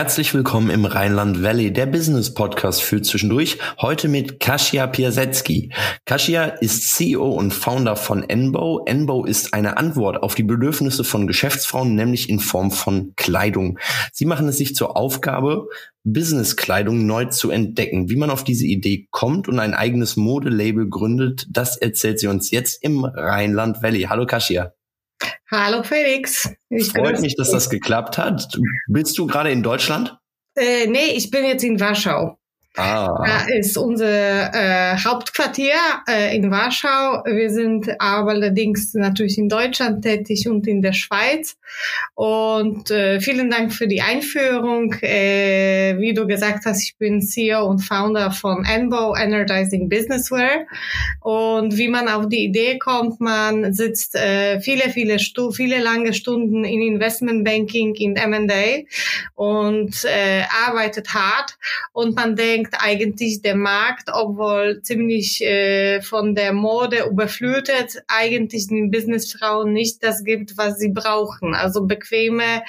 Herzlich willkommen im Rheinland Valley, der Business Podcast für zwischendurch. Heute mit Kasia Piasecki. Kasia ist CEO und Founder von Enbo. Enbo ist eine Antwort auf die Bedürfnisse von Geschäftsfrauen, nämlich in Form von Kleidung. Sie machen es sich zur Aufgabe, Business-Kleidung neu zu entdecken. Wie man auf diese Idee kommt und ein eigenes Modelabel gründet, das erzählt sie uns jetzt im Rheinland Valley. Hallo Kasia. Hallo Felix. Ich Freut mich, dass das geklappt hat. Bist du gerade in Deutschland? Äh, nee, ich bin jetzt in Warschau. Ah. Da ist unser äh, Hauptquartier äh, in Warschau. Wir sind aber allerdings natürlich in Deutschland tätig und in der Schweiz. Und äh, vielen Dank für die Einführung. Äh, wie du gesagt hast, ich bin CEO und Founder von Enbo Energizing Businessware. Und wie man auf die Idee kommt, man sitzt äh, viele, viele, Stu viele lange Stunden in Investmentbanking, in M&A und äh, arbeitet hart und man denkt, denkt eigentlich der Markt, obwohl ziemlich äh, von der Mode überflutet, eigentlich den Businessfrauen nicht das gibt, was sie brauchen. Also bequeme,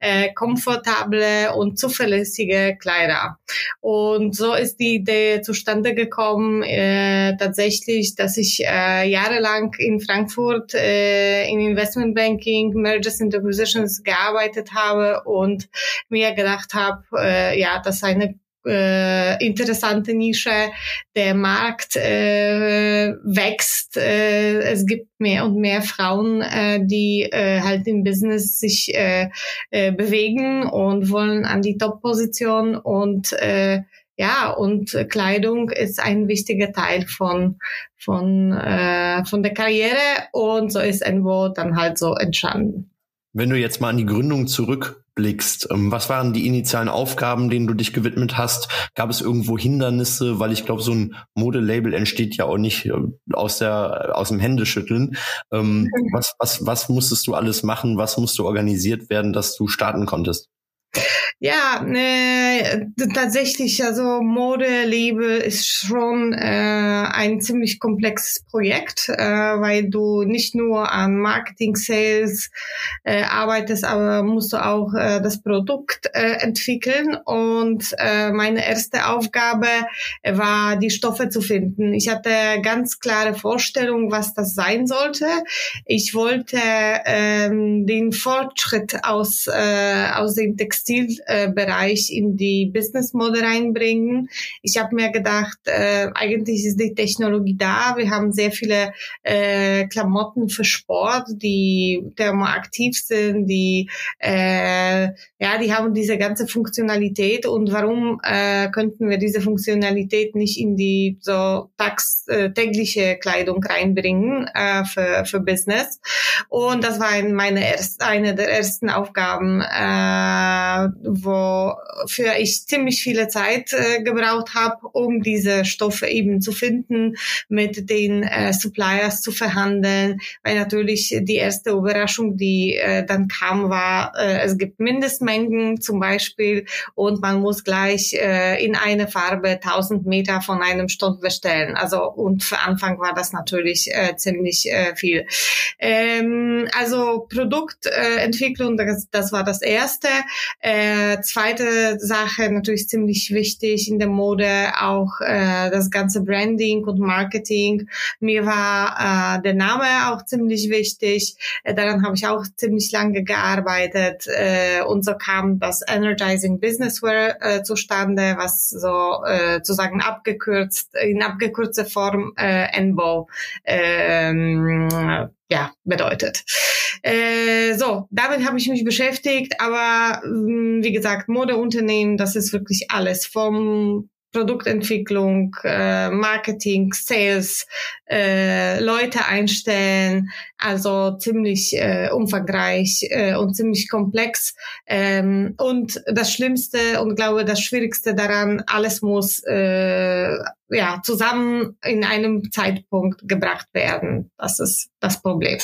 äh, komfortable und zuverlässige Kleider. Und so ist die Idee zustande gekommen, äh, tatsächlich, dass ich äh, jahrelang in Frankfurt äh, in Investmentbanking, Mergers and Acquisitions gearbeitet habe und mir gedacht habe, äh, ja, das ist eine äh, interessante Nische. Der Markt äh, wächst. Äh, es gibt mehr und mehr Frauen, äh, die äh, halt im Business sich äh, äh, bewegen und wollen an die Top-Position und äh, ja, und Kleidung ist ein wichtiger Teil von, von, äh, von der Karriere und so ist Envo dann halt so entstanden. Wenn du jetzt mal an die Gründung zurück blickst. Ähm, was waren die initialen Aufgaben, denen du dich gewidmet hast? Gab es irgendwo Hindernisse? Weil ich glaube, so ein Modelabel entsteht ja auch nicht äh, aus der aus dem Händeschütteln. Ähm, mhm. was, was, was musstest du alles machen? Was musste organisiert werden, dass du starten konntest? Ja, äh, tatsächlich, also Modelabel ist schon äh, ein ziemlich komplexes Projekt, äh, weil du nicht nur an Marketing, Sales äh, arbeitest, aber musst du auch äh, das Produkt äh, entwickeln. Und äh, meine erste Aufgabe war, die Stoffe zu finden. Ich hatte ganz klare Vorstellung, was das sein sollte. Ich wollte ähm, den Fortschritt aus, äh, aus dem Textil äh, Bereich in die Business Mode reinbringen. Ich habe mir gedacht, äh, eigentlich ist die Technologie da. Wir haben sehr viele äh, Klamotten für Sport, die thermoaktiv sind, die äh, ja, die haben diese ganze Funktionalität und warum äh, könnten wir diese Funktionalität nicht in die so tags, äh, tägliche Kleidung reinbringen äh, für, für Business? Und das war meine erst, eine der ersten Aufgaben, äh, wofür ich ziemlich viele Zeit äh, gebraucht habe, um diese Stoffe eben zu finden, mit den äh, Suppliers zu verhandeln, weil natürlich die erste Überraschung, die äh, dann kam, war, äh, es gibt Mindestmengen zum Beispiel und man muss gleich äh, in eine Farbe 1000 Meter von einem Stoff bestellen. Also und für Anfang war das natürlich äh, ziemlich äh, viel. Ähm, also Produktentwicklung, das, das war das erste. Äh, zweite Sache natürlich ziemlich wichtig in der Mode auch äh, das ganze Branding und Marketing. Mir war äh, der Name auch ziemlich wichtig. Äh, daran habe ich auch ziemlich lange gearbeitet äh, und so kam das Energizing Businessware äh, zustande, was so äh, sozusagen abgekürzt in abgekürzter Form äh, NBO ähm, ja, bedeutet. Äh, so, damit habe ich mich beschäftigt, aber mh, wie gesagt, Modeunternehmen, das ist wirklich alles vom Produktentwicklung, äh, Marketing, Sales, äh, Leute einstellen, also ziemlich äh, umfangreich äh, und ziemlich komplex. Ähm, und das Schlimmste und glaube das Schwierigste daran, alles muss äh, ja zusammen in einem Zeitpunkt gebracht werden. Das ist das Problem.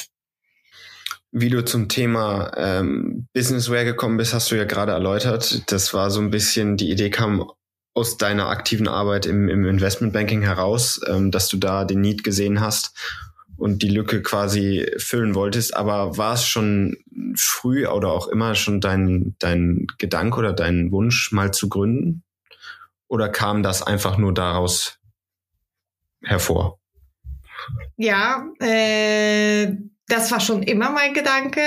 wie du zum Thema ähm, Businessware gekommen bist, hast du ja gerade erläutert. Das war so ein bisschen, die Idee kam aus deiner aktiven Arbeit im, im Investmentbanking heraus, ähm, dass du da den Need gesehen hast und die Lücke quasi füllen wolltest. Aber war es schon früh oder auch immer schon dein, dein Gedanke oder dein Wunsch, mal zu gründen? Oder kam das einfach nur daraus hervor? Ja, äh, das war schon immer mein Gedanke.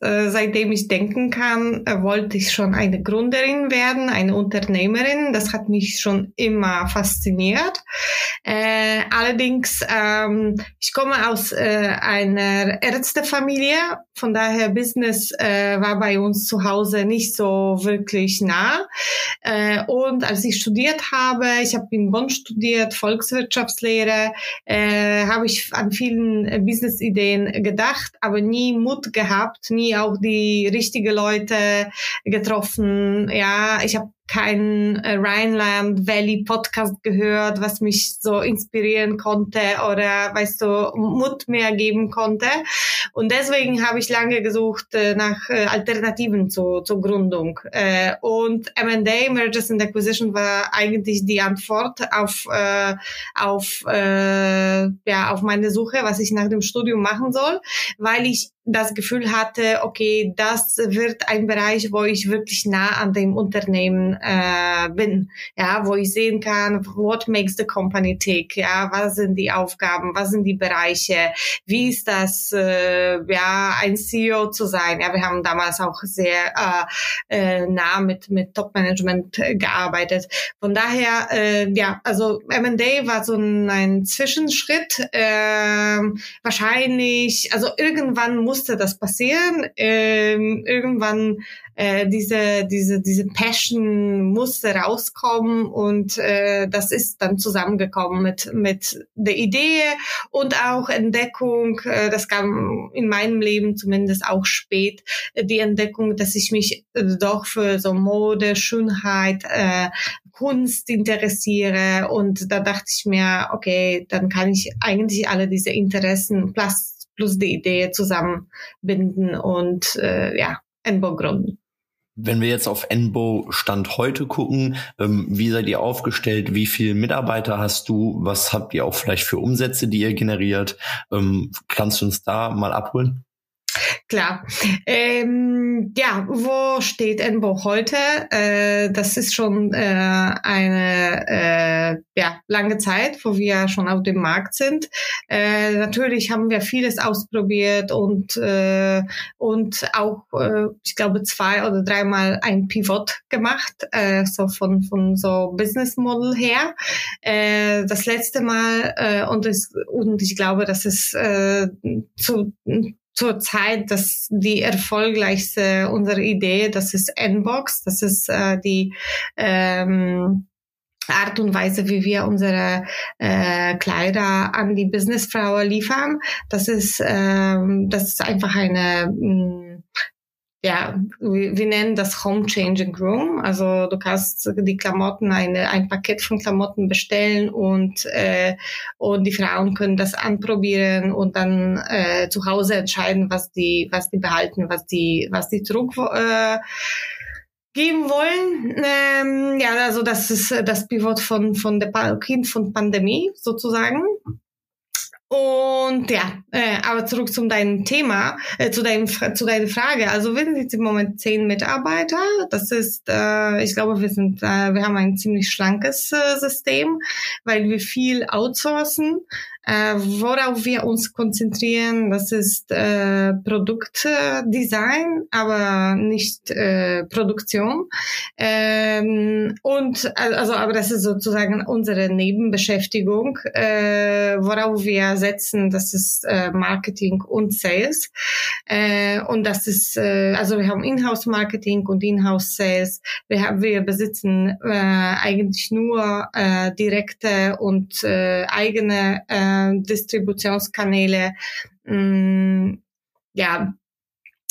Äh, seitdem ich denken kann, äh, wollte ich schon eine Gründerin werden, eine Unternehmerin. Das hat mich schon immer fasziniert. Äh, allerdings, ähm, ich komme aus äh, einer Ärztefamilie, von daher Business äh, war bei uns zu Hause nicht so wirklich nah. Äh, und als ich studiert habe, ich habe in Bonn studiert, Volkswirtschaftslehre, habe ich an vielen Business-Ideen gedacht gedacht, aber nie Mut gehabt, nie auch die richtigen Leute getroffen. Ja, ich habe kein äh, Rhineland Valley Podcast gehört, was mich so inspirieren konnte oder weißt du Mut mehr geben konnte. Und deswegen habe ich lange gesucht äh, nach äh, Alternativen zur, zur Gründung. Und M&A Mergers and Acquisition war eigentlich die Antwort auf auf ja auf meine Suche, was ich nach dem Studium machen soll, weil ich das Gefühl hatte, okay, das wird ein Bereich, wo ich wirklich nah an dem Unternehmen äh, bin, ja, wo ich sehen kann, what makes the company tick, ja, was sind die Aufgaben, was sind die Bereiche, wie ist das, äh, ja, ein CEO zu sein. Ja, wir haben damals auch sehr äh, äh, nah mit mit Top Management gearbeitet. Von daher, äh, ja, also M&A war so ein, ein Zwischenschritt. Äh, wahrscheinlich, also irgendwann muss musste das passieren. Ähm, irgendwann äh, diese, diese, diese Passion musste rauskommen und äh, das ist dann zusammengekommen mit, mit der Idee und auch Entdeckung. Äh, das kam in meinem Leben zumindest auch spät, äh, die Entdeckung, dass ich mich äh, doch für so Mode, Schönheit, äh, Kunst interessiere und da dachte ich mir, okay, dann kann ich eigentlich alle diese Interessen plus plus die Idee zusammenbinden und äh, ja, Enbo gründen. Wenn wir jetzt auf Enbo Stand heute gucken, ähm, wie seid ihr aufgestellt? Wie viele Mitarbeiter hast du? Was habt ihr auch vielleicht für Umsätze, die ihr generiert? Ähm, kannst du uns da mal abholen? Klar. Ähm, ja, wo steht Enbo heute? Äh, das ist schon äh, eine äh, ja, lange Zeit, wo wir schon auf dem Markt sind. Äh, natürlich haben wir vieles ausprobiert und, äh, und auch, äh, ich glaube, zwei oder dreimal ein Pivot gemacht, äh, so von, von so Business Model her. Äh, das letzte Mal äh, und, es, und ich glaube, dass es äh, zu zur Zeit, dass die erfolgreichste unsere Idee, das ist Nbox, das ist äh, die ähm, Art und Weise, wie wir unsere äh, Kleider an die Businessfrau liefern. Das ist, ähm, das ist einfach eine mh, ja, wir, wir nennen das Home Changing Room. Also du kannst die Klamotten, eine, ein Paket von Klamotten bestellen und, äh, und die Frauen können das anprobieren und dann äh, zu Hause entscheiden, was die, was die behalten, was die, was die zurück äh, geben wollen. Ähm, ja, also das ist das Pivot von, von der Kind von Pandemie sozusagen. Und ja, äh, aber zurück zu deinem Thema, äh, zu, deinem, zu deiner Frage. Also wir sind jetzt im Moment zehn Mitarbeiter. Das ist, äh, ich glaube, wir sind, äh, wir haben ein ziemlich schlankes äh, System, weil wir viel outsourcen. Äh, worauf wir uns konzentrieren, das ist äh, Produktdesign, aber nicht äh, Produktion. Ähm, und also, aber das ist sozusagen unsere Nebenbeschäftigung, äh, worauf wir setzen, das ist äh, Marketing und Sales. Äh, und das ist, äh, also wir haben Inhouse Marketing und Inhouse Sales. Wir haben, wir besitzen äh, eigentlich nur äh, direkte und äh, eigene äh, Distributionskanäle. Mh, mm, ja,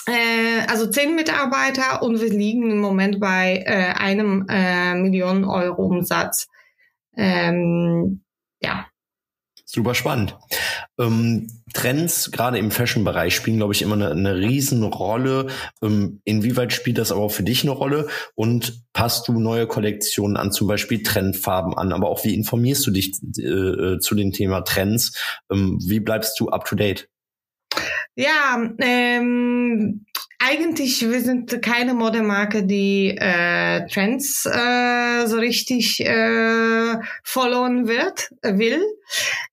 äh, also zehn Mitarbeiter und wir liegen im Moment bei äh, einem äh, Million Euro Umsatz. Ähm, ja. Super spannend. Ähm, Trends, gerade im Fashion-Bereich, spielen, glaube ich, immer eine, eine Riesenrolle. Ähm, inwieweit spielt das aber auch für dich eine Rolle? Und passt du neue Kollektionen an, zum Beispiel Trendfarben an? Aber auch wie informierst du dich äh, äh zu dem Thema Trends? Ähm, wie bleibst du up to date? Ja, ähm, eigentlich, wir sind keine Modemarke, die äh, Trends äh, so richtig äh, followen wird, will.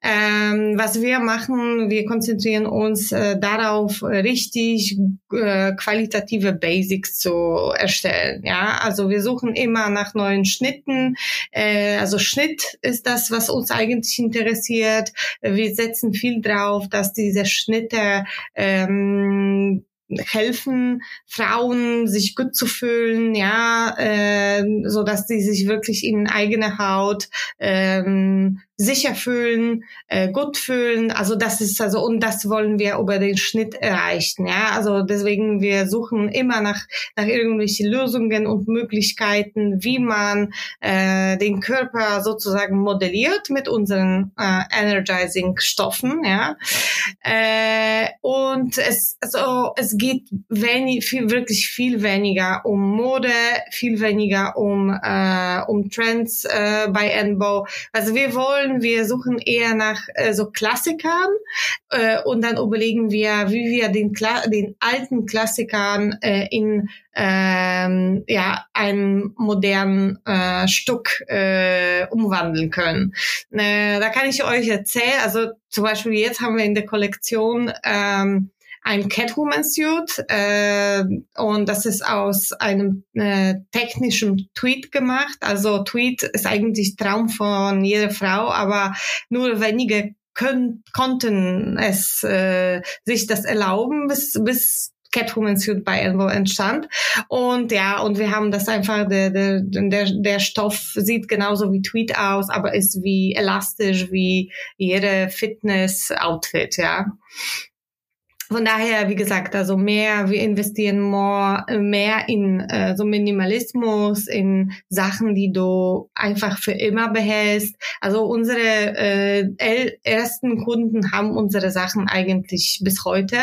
Ähm, was wir machen, wir konzentrieren uns äh, darauf, richtig äh, qualitative Basics zu erstellen. Ja, also wir suchen immer nach neuen Schnitten. Äh, also Schnitt ist das, was uns eigentlich interessiert. Wir setzen viel drauf, dass diese Schnitte ähm, helfen Frauen sich gut zu fühlen, ja, äh, so dass sie sich wirklich in eigene Haut ähm, sicher fühlen, äh, gut fühlen. Also das ist also und das wollen wir über den Schnitt erreichen. Ja, also deswegen wir suchen immer nach nach irgendwelchen Lösungen und Möglichkeiten, wie man äh, den Körper sozusagen modelliert mit unseren äh, energizing Stoffen. Ja, äh, und es also es geht wenig, viel, wirklich viel weniger um Mode, viel weniger um äh, um Trends äh, bei Enbow. Also wir wollen wollen. Wir suchen eher nach äh, so Klassikern äh, und dann überlegen wir, wie wir den, Kla den alten Klassikern äh, in ähm, ja ein modernen äh, Stück äh, umwandeln können. Äh, da kann ich euch erzählen. Also zum Beispiel jetzt haben wir in der Kollektion ähm, ein Catwoman-Suit äh, und das ist aus einem äh, technischen Tweet gemacht. Also Tweet ist eigentlich Traum von jeder Frau, aber nur wenige können, konnten es äh, sich das erlauben, bis, bis Catwoman Suit bei Elbow entstand. Und ja, und wir haben das einfach, der, der, der, der Stoff sieht genauso wie Tweet aus, aber ist wie elastisch wie jede Fitness-Outfit, ja. Von daher, wie gesagt, also mehr, wir investieren more, mehr in äh, so Minimalismus, in Sachen, die du einfach für immer behältst. Also unsere äh, ersten Kunden haben unsere Sachen eigentlich bis heute.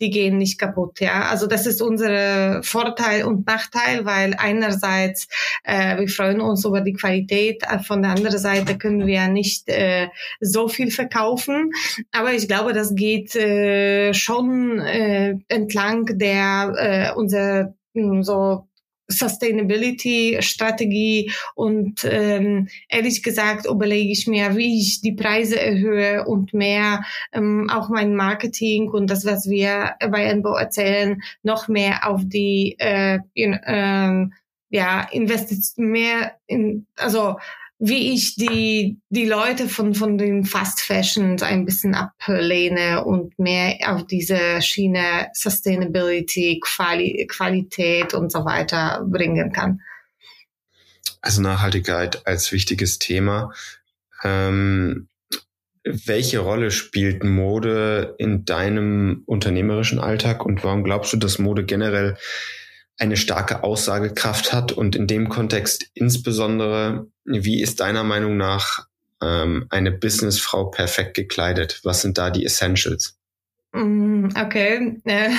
Die gehen nicht kaputt, ja. Also das ist unser Vorteil und Nachteil, weil einerseits äh, wir freuen uns über die Qualität, von der anderen Seite können wir nicht äh, so viel verkaufen. Aber ich glaube, das geht äh, schon schon äh, entlang der äh, unserer hm, so Sustainability-Strategie. Und ähm, ehrlich gesagt überlege ich mir, wie ich die Preise erhöhe und mehr ähm, auch mein Marketing und das, was wir bei Enbo erzählen, noch mehr auf die äh, in, ähm, ja Investition mehr in also wie ich die, die Leute von, von den Fast Fashions ein bisschen ablehne und mehr auf diese Schiene Sustainability, Quali Qualität und so weiter bringen kann. Also Nachhaltigkeit als wichtiges Thema. Ähm, welche Rolle spielt Mode in deinem unternehmerischen Alltag und warum glaubst du, dass Mode generell eine starke Aussagekraft hat und in dem Kontext insbesondere, wie ist deiner Meinung nach ähm, eine Businessfrau perfekt gekleidet? Was sind da die Essentials? Mm, okay, äh,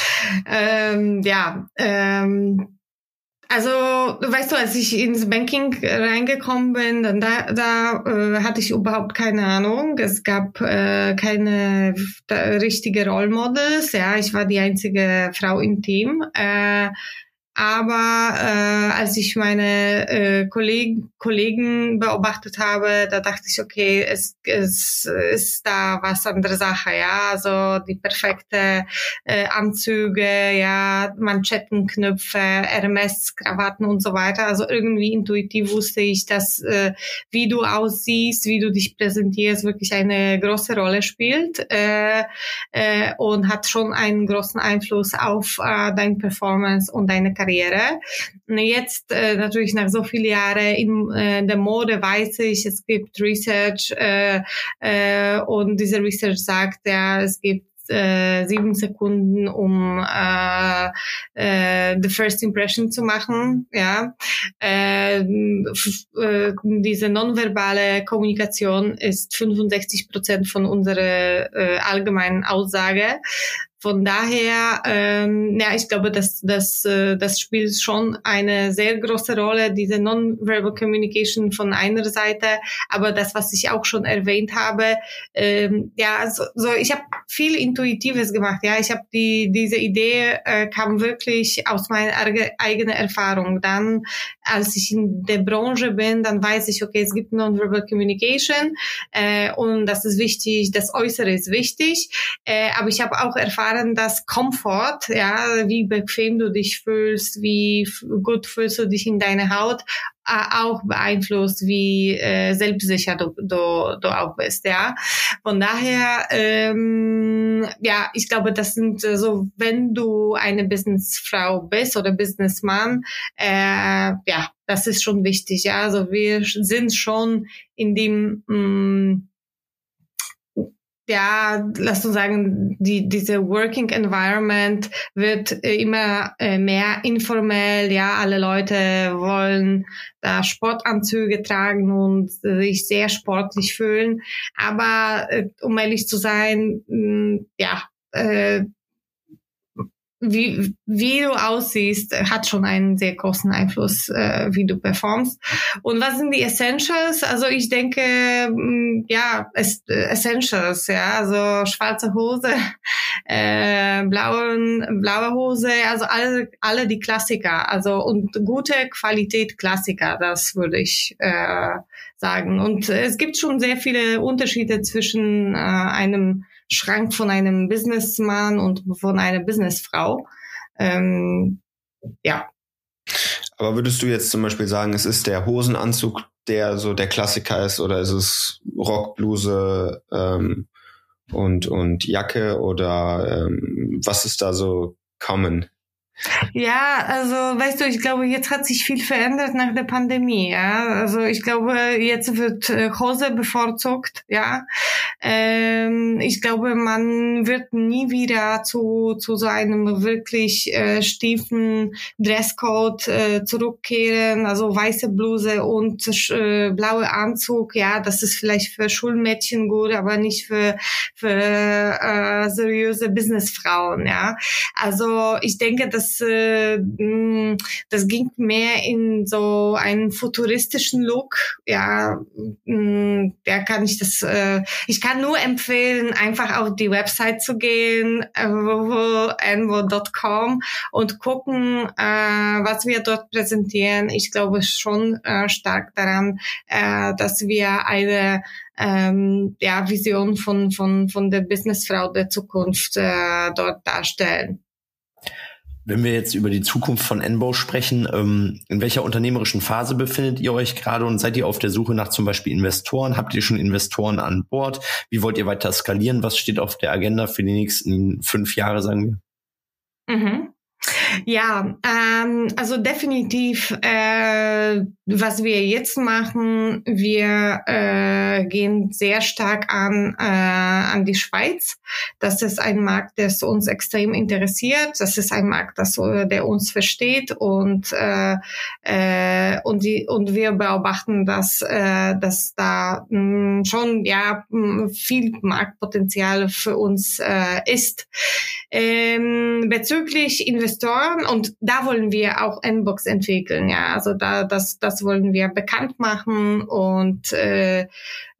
ähm, ja, ähm, also, weißt du, als ich ins Banking reingekommen bin, dann da, da äh, hatte ich überhaupt keine Ahnung. Es gab äh, keine richtige Rollmodels. Ja, ich war die einzige Frau im Team. Äh, aber äh, als ich meine äh, Kollegen, Kollegen beobachtet habe, da dachte ich, okay, es, es ist da was andere Sache, ja. Also die perfekte äh, Anzüge, ja, Manschettenknöpfe, Hermes-Krawatten und so weiter. Also irgendwie intuitiv wusste ich, dass äh, wie du aussiehst, wie du dich präsentierst, wirklich eine große Rolle spielt äh, äh, und hat schon einen großen Einfluss auf äh, deine Performance und deine Karriere Karriere. Jetzt äh, natürlich nach so vielen Jahren in äh, der Mode weiß ich, es gibt Research äh, äh, und diese Research sagt ja, es gibt äh, sieben Sekunden, um äh, äh, the first impression zu machen. Ja, äh, äh, diese nonverbale Kommunikation ist 65 Prozent von unserer äh, allgemeinen Aussage. Von daher, ähm, ja, ich glaube, dass das, äh, das spielt schon eine sehr große Rolle, diese Non-Verbal Communication von einer Seite, aber das, was ich auch schon erwähnt habe, ähm, ja, so, so ich habe viel Intuitives gemacht, ja, ich habe die diese Idee äh, kam wirklich aus meiner eigenen Erfahrung. Dann, als ich in der Branche bin, dann weiß ich, okay, es gibt Non-Verbal Communication äh, und das ist wichtig, das Äußere ist wichtig, äh, aber ich habe auch erfahren dass Komfort, ja, wie bequem du dich fühlst, wie gut fühlst du dich in deiner Haut, auch beeinflusst, wie äh, selbstsicher du, du, du auch bist, ja. Von daher, ähm, ja, ich glaube, das sind äh, so, wenn du eine Businessfrau bist oder Businessmann, äh, ja, das ist schon wichtig, ja. Also wir sind schon in dem mh, mm, ja, lass uns sagen, die, diese Working Environment wird äh, immer äh, mehr informell. Ja, alle Leute wollen da Sportanzüge tragen und sich sehr sportlich fühlen. Aber äh, um ehrlich zu sein, mh, ja, äh, wie, wie du aussiehst, hat schon einen sehr großen Einfluss, äh, wie du performst. Und was sind die Essentials? Also ich denke, mh, mm, ja, es, äh, Essentials, ja, also schwarze Hose, äh, blauen, blaue Hose, also alle, alle die Klassiker, also und gute Qualität Klassiker, das würde ich äh, sagen. Und es gibt schon sehr viele Unterschiede zwischen äh, einem Schrank von einem Businessman und von einer Businessfrau. Ähm, ja. Aber würdest du jetzt zum Beispiel sagen, es ist der Hosenanzug, der so der Klassiker ist, oder ist es Rockbluse ähm, und, und Jacke oder ähm, was ist da so common? Ja, also weißt du, ich glaube, jetzt hat sich viel verändert nach der Pandemie. Ja, also ich glaube, jetzt wird äh, Hose bevorzugt. Ja, ähm, ich glaube, man wird nie wieder zu zu so einem wirklich äh, stiefen Dresscode äh, zurückkehren. Also weiße Bluse und äh, blaue Anzug. Ja, das ist vielleicht für Schulmädchen gut, aber nicht für für äh, seriöse Businessfrauen. Ja, also ich denke, dass das, äh, mm, das ging mehr in so einen futuristischen Look. Ja, mh, mm, da kann ich das, äh, ich kann nur empfehlen, einfach auf die Website zu gehen, äh, envo.com und gucken, äh, was wir dort präsentieren. Ich glaube schon äh, stark daran, äh, dass wir eine ähm, ja, Vision von, von, von der Businessfrau der Zukunft äh, dort darstellen. Wenn wir jetzt über die Zukunft von Enbow sprechen, ähm, in welcher unternehmerischen Phase befindet ihr euch gerade und seid ihr auf der Suche nach zum Beispiel Investoren? Habt ihr schon Investoren an Bord? Wie wollt ihr weiter skalieren? Was steht auf der Agenda für die nächsten fünf Jahre, sagen wir? Mhm. Ja, ähm, also definitiv, äh, was wir jetzt machen, wir äh, gehen sehr stark an, äh, an die Schweiz. Das ist ein Markt, der uns extrem interessiert. Das ist ein Markt, das, der uns versteht und, äh, äh, und, die, und wir beobachten, dass, äh, dass da mh, hm, schon ja, hm, viel Marktpotenzial für uns äh, ist. Ähm, bezüglich Investoren und da wollen wir auch Inbox entwickeln, ja, also da das das wollen wir bekannt machen. Und äh,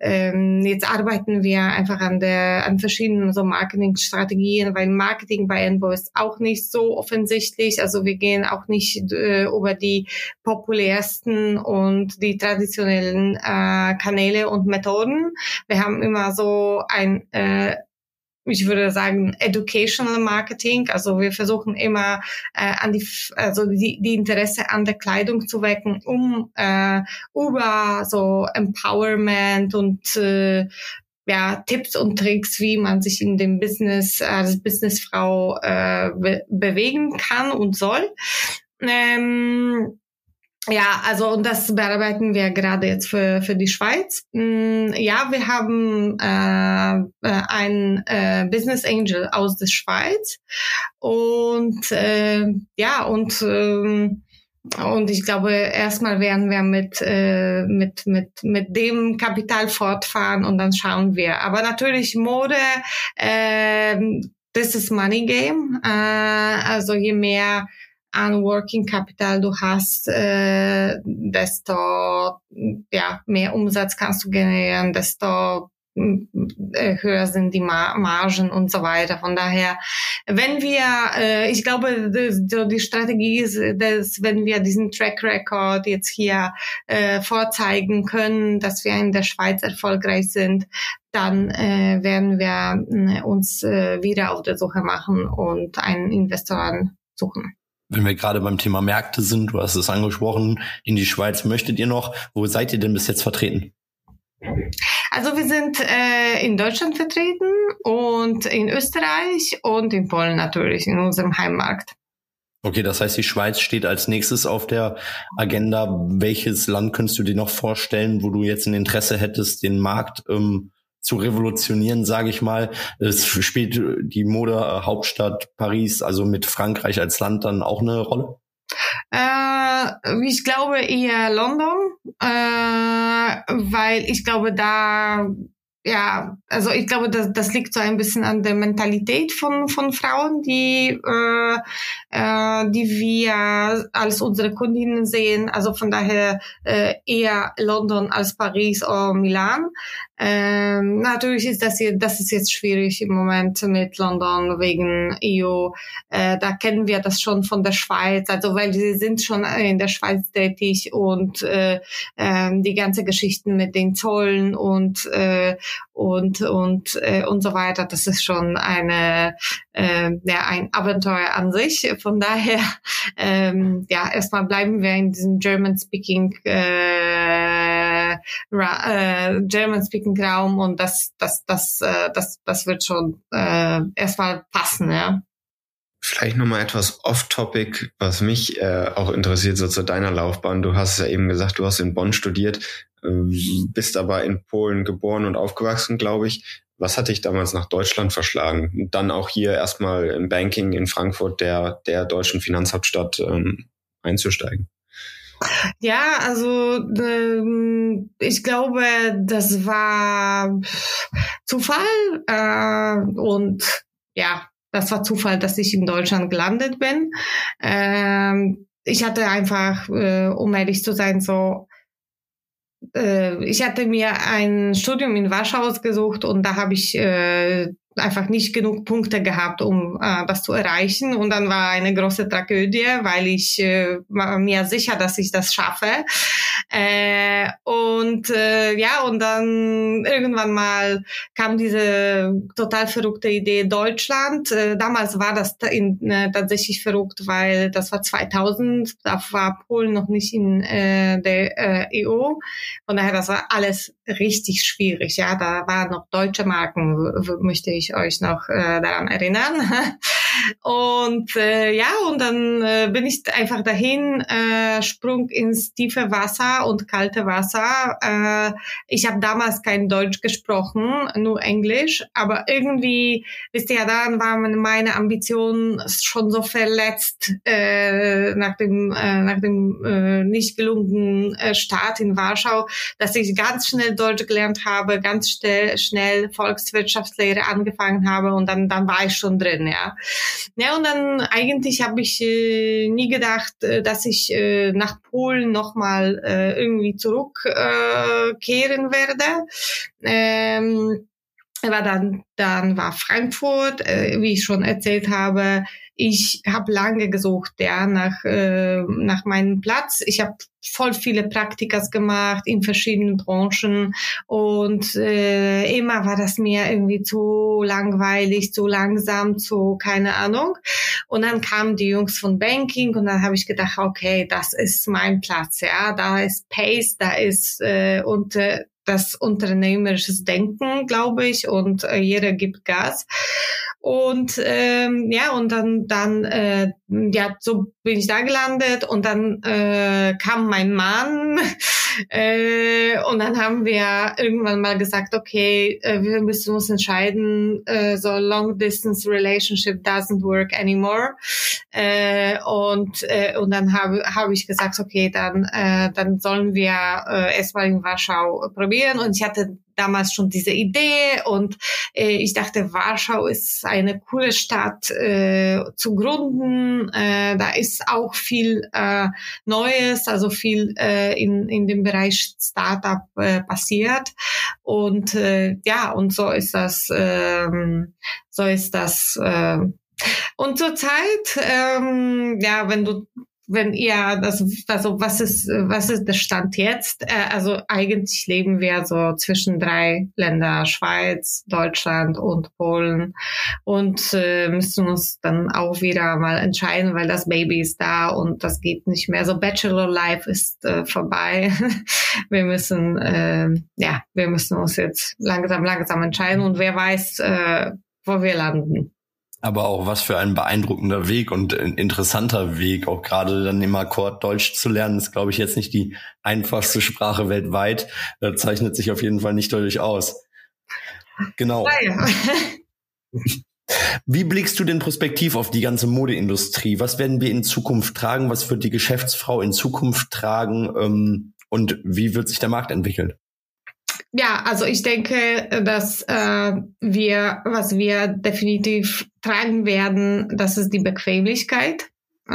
ähm, jetzt arbeiten wir einfach an der an verschiedenen so Marketingstrategien, weil Marketing bei Enbo ist auch nicht so offensichtlich, also wir gehen auch nicht äh, über die populärsten und die traditionellen äh, Kanäle und Methoden. Wir haben immer so ein äh, ich würde sagen, Educational Marketing. Also wir versuchen immer äh, an die, also die, die Interesse an der Kleidung zu wecken, um äh, über so Empowerment und äh, ja, Tipps und Tricks, wie man sich in dem Business als Businessfrau äh, be bewegen kann und soll. Ähm, Ja, also und das bearbeiten wir gerade jetzt für, für die Schweiz. Mm, ja, wir haben äh, äh, einen äh, Business Angel aus der Schweiz und äh, ja und äh, und ich glaube, erstmal werden wir mit, äh, mit, mit, mit dem Kapital fortfahren und dann schauen wir. Aber natürlich Mode, äh, das ist Money Game. Äh, also je mehr an Working Capital du hast, äh, desto ja, mehr Umsatz kannst du generieren, desto äh, höher sind die Margen und so weiter. Von daher, wenn wir, äh, ich glaube, die Strategie ist, dass wenn wir diesen Track Record jetzt hier äh, vorzeigen können, dass wir in der Schweiz erfolgreich sind, dann werden wir uns wieder auf der Suche machen und einen Investor suchen. Wenn wir gerade beim Thema Märkte sind, du hast es angesprochen, in die Schweiz möchtet ihr noch. Wo seid ihr denn bis jetzt vertreten? Also wir sind äh, in Deutschland vertreten und in Österreich und in Polen natürlich, in unserem Heimmarkt. Okay, das heißt, die Schweiz steht als nächstes auf der Agenda. Welches Land könntest du dir noch vorstellen, wo du jetzt ein Interesse hättest, den Markt ähm, zu revolutionieren, sage ich mal. Es spielt die Mode-Hauptstadt Paris, also mit Frankreich als Land dann auch eine Rolle? Äh, ich glaube eher London, äh, weil ich glaube, da ja, also ich glaube, das, das liegt so ein bisschen an der Mentalität von, von Frauen, die, äh, äh, die wir als unsere Kundinnen sehen. Also von daher äh, eher London als Paris oder Milan. Ähm, natürlich ist das, hier, das ist jetzt schwierig im Moment mit London wegen EU. Äh, da kennen wir das schon von der Schweiz, also weil sie sind schon in der Schweiz tätig und äh, äh, die ganze Geschichten mit den Zollen und äh, und und äh, und so weiter. Das ist schon eine äh, ja ein Abenteuer an sich. Von daher ähm, ja erstmal bleiben wir in diesem German Speaking äh, äh, German Speaking Raum und das das das äh, das das wird schon äh, erstmal passen, ja. Vielleicht nochmal etwas off-topic, was mich äh, auch interessiert, so zu deiner Laufbahn. Du hast ja eben gesagt, du hast in Bonn studiert, äh, bist aber in Polen geboren und aufgewachsen, glaube ich. Was hat dich damals nach Deutschland verschlagen? dann auch hier erstmal im Banking in Frankfurt, der, der deutschen Finanzhauptstadt, ähm, einzusteigen? Ja, also ähm, ich glaube, das war Zufall äh, und ja, das war Zufall, dass ich in Deutschland gelandet bin. Ähm, ich hatte einfach, äh, um ehrlich zu sein, so äh, ich hatte mir ein Studium in Warschau ausgesucht und da habe ich äh, einfach nicht genug Punkte gehabt, um äh, das zu erreichen. Und dann war eine große Tragödie, weil ich äh, war mir sicher, dass ich das schaffe. Äh, und äh, ja, und dann irgendwann mal kam diese total verrückte Idee Deutschland. Äh, damals war das in, äh, tatsächlich verrückt, weil das war 2000, da war Polen noch nicht in äh, der äh, EU. Von daher, das war alles richtig schwierig. Ja, da waren noch deutsche Marken, möchte ich ich euch noch äh, daran erinnern. Und äh, ja, und dann äh, bin ich einfach dahin, äh, Sprung ins tiefe Wasser und kalte Wasser. Äh, ich habe damals kein Deutsch gesprochen, nur Englisch, aber irgendwie, wisst ihr ja, dann war meine Ambition schon so verletzt äh, nach dem, äh, nach dem äh, nicht gelungenen äh, Start in Warschau, dass ich ganz schnell Deutsch gelernt habe, ganz schnell, schnell Volkswirtschaftslehre angefangen habe und dann, dann war ich schon drin, ja. Ja, und dann eigentlich habe ich äh, nie gedacht, äh, dass ich äh, nach Polen nochmal äh, irgendwie zurückkehren äh, werde. Ähm, aber dann, dann war Frankfurt, äh, wie ich schon erzählt habe, ich habe lange gesucht, ja, nach, äh, nach meinem Platz. Ich habe voll viele Praktikas gemacht in verschiedenen Branchen und äh, immer war das mir irgendwie zu langweilig, zu langsam, zu keine Ahnung. Und dann kamen die Jungs von Banking und dann habe ich gedacht, okay, das ist mein Platz, ja, da ist Pace, da ist äh, und äh, das unternehmerisches Denken, glaube ich, und äh, jeder gibt Gas. Und ähm, ja, und dann, dann, äh, ja, so bin ich da gelandet und dann äh, kam mein Mann äh, und dann haben wir irgendwann mal gesagt, okay, äh, wir müssen uns entscheiden, äh, so long distance relationship doesn't work anymore. Äh, und äh, und dann habe hab ich gesagt, okay, dann äh, dann sollen wir äh, erstmal in Warschau probieren und ich hatte damals schon diese Idee und äh, ich dachte, Warschau ist eine coole Stadt äh, zu gründen. Äh, da ist auch viel äh, Neues, also viel äh, in, in dem Bereich Startup äh, passiert. Und äh, ja, und so ist das, ähm, so ist das. Äh, und zurzeit, ähm, ja, wenn du wenn ihr das, also was ist, was ist der Stand jetzt? Äh, also eigentlich leben wir so zwischen drei Länder, Schweiz, Deutschland und Polen und äh, müssen uns dann auch wieder mal entscheiden, weil das Baby ist da und das geht nicht mehr. So Bachelor Life ist äh, vorbei. wir müssen, äh, ja, wir müssen uns jetzt langsam, langsam entscheiden und wer weiß, äh, wo wir landen. Aber auch was für ein beeindruckender Weg und ein interessanter Weg, auch gerade dann im Akkord Deutsch zu lernen, ist, glaube ich, jetzt nicht die einfachste Sprache weltweit. Da zeichnet sich auf jeden Fall nicht deutlich aus. Genau. Ja. Wie blickst du denn prospektiv auf die ganze Modeindustrie? Was werden wir in Zukunft tragen? Was wird die Geschäftsfrau in Zukunft tragen? Ähm, und wie wird sich der Markt entwickeln? Ja, also ich denke, dass äh, wir, was wir definitiv tragen werden, das ist die Bequemlichkeit. Äh,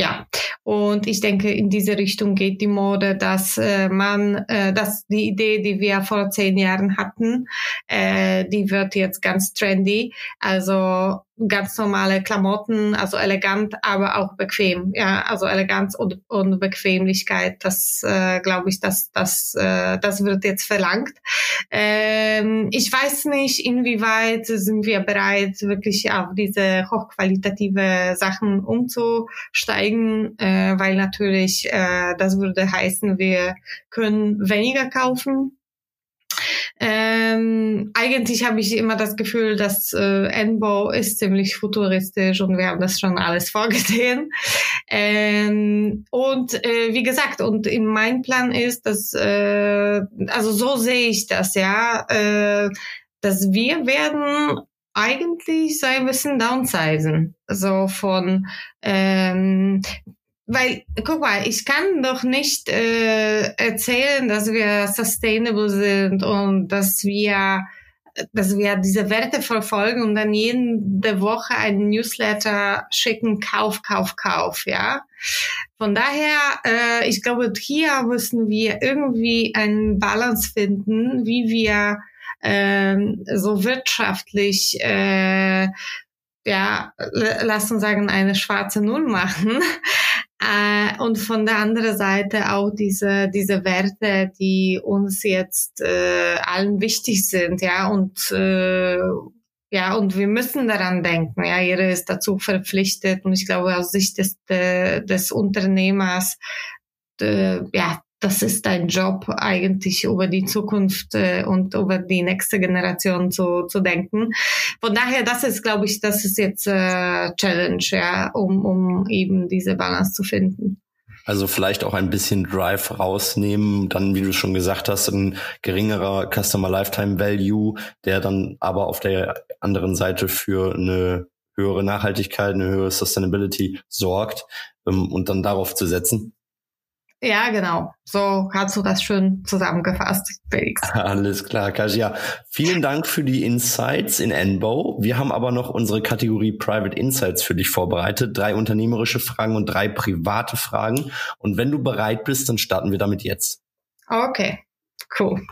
ja, und ich denke, in diese Richtung geht die Mode, dass äh, man, äh, dass die Idee, die wir vor zehn Jahren hatten, äh, die wird jetzt ganz trendy. Also ganz normale Klamotten, also elegant, aber auch bequem. Ja, also Eleganz und, und Bequemlichkeit, das äh, glaube ich, das, das, äh, das wird jetzt verlangt. Ähm, ich weiß nicht, inwieweit sind wir bereit, wirklich auf diese hochqualitative Sachen umzusteigen, äh, weil natürlich äh, das würde heißen, wir können weniger kaufen ähm, eigentlich habe ich immer das Gefühl, dass äh, Enbo ist ziemlich futuristisch und wir haben das schon alles vorgesehen. Ähm, und äh, wie gesagt, und in mein Plan ist, dass, äh, also so sehe ich das, ja, äh, dass wir werden eigentlich so ein bisschen downsizen. So von ähm, weil, guck mal, ich kann doch nicht äh, erzählen, dass wir sustainable sind und dass wir dass wir diese Werte verfolgen und dann jede Woche einen Newsletter schicken, Kauf, Kauf, Kauf, ja. Von daher, äh, ich glaube, hier müssen wir irgendwie einen Balance finden, wie wir äh, so wirtschaftlich äh, ja, lass uns sagen, eine schwarze Null machen. Äh, und von der anderen Seite auch diese, diese Werte, die uns jetzt äh, allen wichtig sind, ja, und äh, ja, und wir müssen daran denken. Ja, jeder ist dazu verpflichtet. Und ich glaube, aus Sicht des, des Unternehmers, äh, ja, das ist dein Job, eigentlich über die Zukunft äh, und über die nächste Generation zu, zu denken. Von daher, das ist, glaube ich, das ist jetzt äh, Challenge, ja, um, um eben diese Balance zu finden. Also vielleicht auch ein bisschen Drive rausnehmen, dann, wie du schon gesagt hast, ein geringerer Customer Lifetime Value, der dann aber auf der anderen Seite für eine höhere Nachhaltigkeit, eine höhere Sustainability sorgt ähm, und dann darauf zu setzen. Ja, genau. So hast du das schön zusammengefasst, Felix. Alles klar, Kasia. Vielen Dank für die Insights in Enbow. Wir haben aber noch unsere Kategorie Private Insights für dich vorbereitet. Drei unternehmerische Fragen und drei private Fragen. Und wenn du bereit bist, dann starten wir damit jetzt. Okay, cool.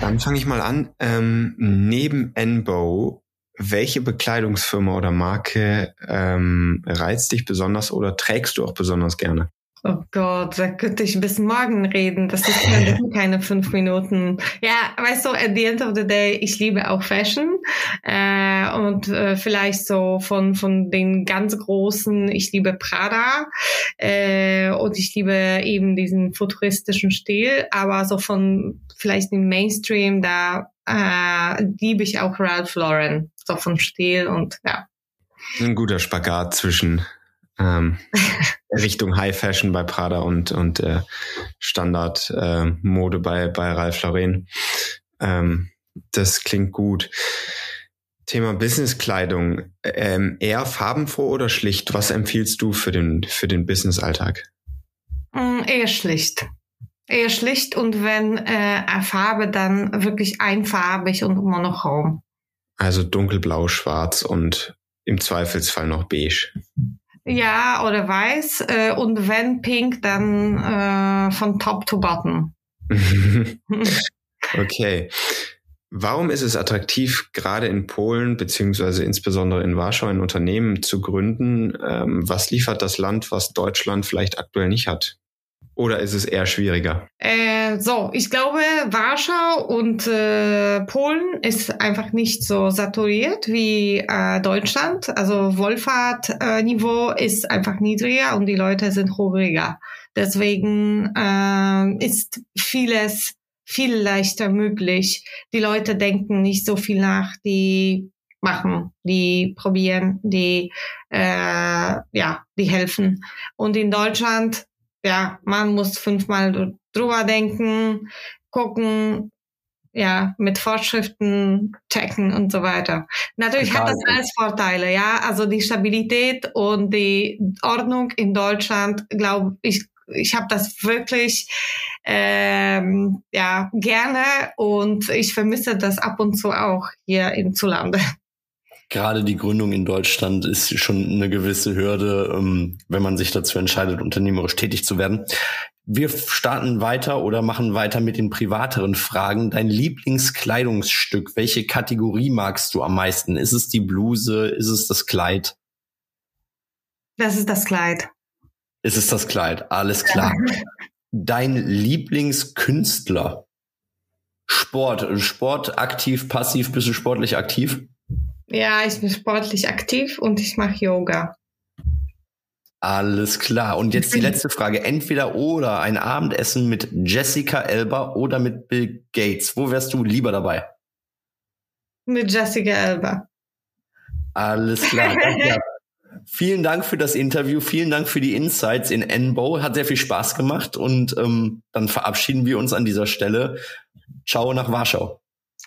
Dann fange ich mal an. Ähm, neben Enbow welche Bekleidungsfirma oder Marke ähm, reizt dich besonders oder trägst du auch besonders gerne? Oh Gott, da könnte ich bis morgen reden. Das ist keine fünf Minuten. Ja, weißt du, at the end of the day, ich liebe auch Fashion. Äh, und äh, vielleicht so von, von den ganz großen, ich liebe Prada. Äh, und ich liebe eben diesen futuristischen Stil, aber so von vielleicht dem Mainstream, da äh, liebe ich auch Ralph Lauren, so von Stil und ja. Ein guter Spagat zwischen ähm, Richtung High Fashion bei Prada und, und äh, Standard äh, Mode bei, bei Ralph Lauren. Ähm, das klingt gut. Thema Businesskleidung. Ähm, eher farbenfroh oder schlicht? Was empfiehlst du für den, für den Business-Alltag? Mm, eher schlicht. Eher schlicht und wenn äh, Farbe, dann wirklich einfarbig und monochrom. Also dunkelblau, schwarz und im Zweifelsfall noch beige. Ja, oder weiß. Äh, und wenn pink, dann äh, von top to bottom. okay. Warum ist es attraktiv, gerade in Polen beziehungsweise insbesondere in Warschau ein Unternehmen zu gründen? Ähm, was liefert das Land, was Deutschland vielleicht aktuell nicht hat? Oder ist es eher schwieriger? Äh, so, ich glaube, Warschau und äh, Polen ist einfach nicht so saturiert wie äh, Deutschland. Also Wohlfahrtniveau äh, ist einfach niedriger und die Leute sind hungriger. Deswegen äh, ist vieles viel leichter möglich. Die Leute denken nicht so viel nach, die machen, die probieren, die äh, ja, die helfen. Und in Deutschland ja, man muss fünfmal drüber denken, gucken, ja, mit Vorschriften checken und so weiter. Natürlich hat das alles Vorteile, ja. Also die Stabilität und die Ordnung in Deutschland, glaube ich, ich habe das wirklich ähm, ja gerne und ich vermisse das ab und zu auch hier in Zulande gerade die Gründung in Deutschland ist schon eine gewisse Hürde, ähm, wenn man sich dazu entscheidet, unternehmerisch tätig zu werden. Wir starten weiter oder machen weiter mit den privateren Fragen. Dein Lieblingskleidungsstück, welche Kategorie magst du am meisten? Ist es die Bluse? Ist es das Kleid? Das ist das Kleid. Ist es das Kleid? Alles klar. Ja. Dein Lieblingskünstler? Sport, Sport aktiv, passiv, bist du sportlich aktiv? Ja, ich bin sportlich aktiv und ich mache Yoga. Alles klar. Und jetzt die letzte Frage. Entweder oder ein Abendessen mit Jessica Elba oder mit Bill Gates. Wo wärst du lieber dabei? Mit Jessica Elba. Alles klar. Danke. Vielen Dank für das Interview. Vielen Dank für die Insights in Enbow. Hat sehr viel Spaß gemacht. Und ähm, dann verabschieden wir uns an dieser Stelle. Ciao nach Warschau.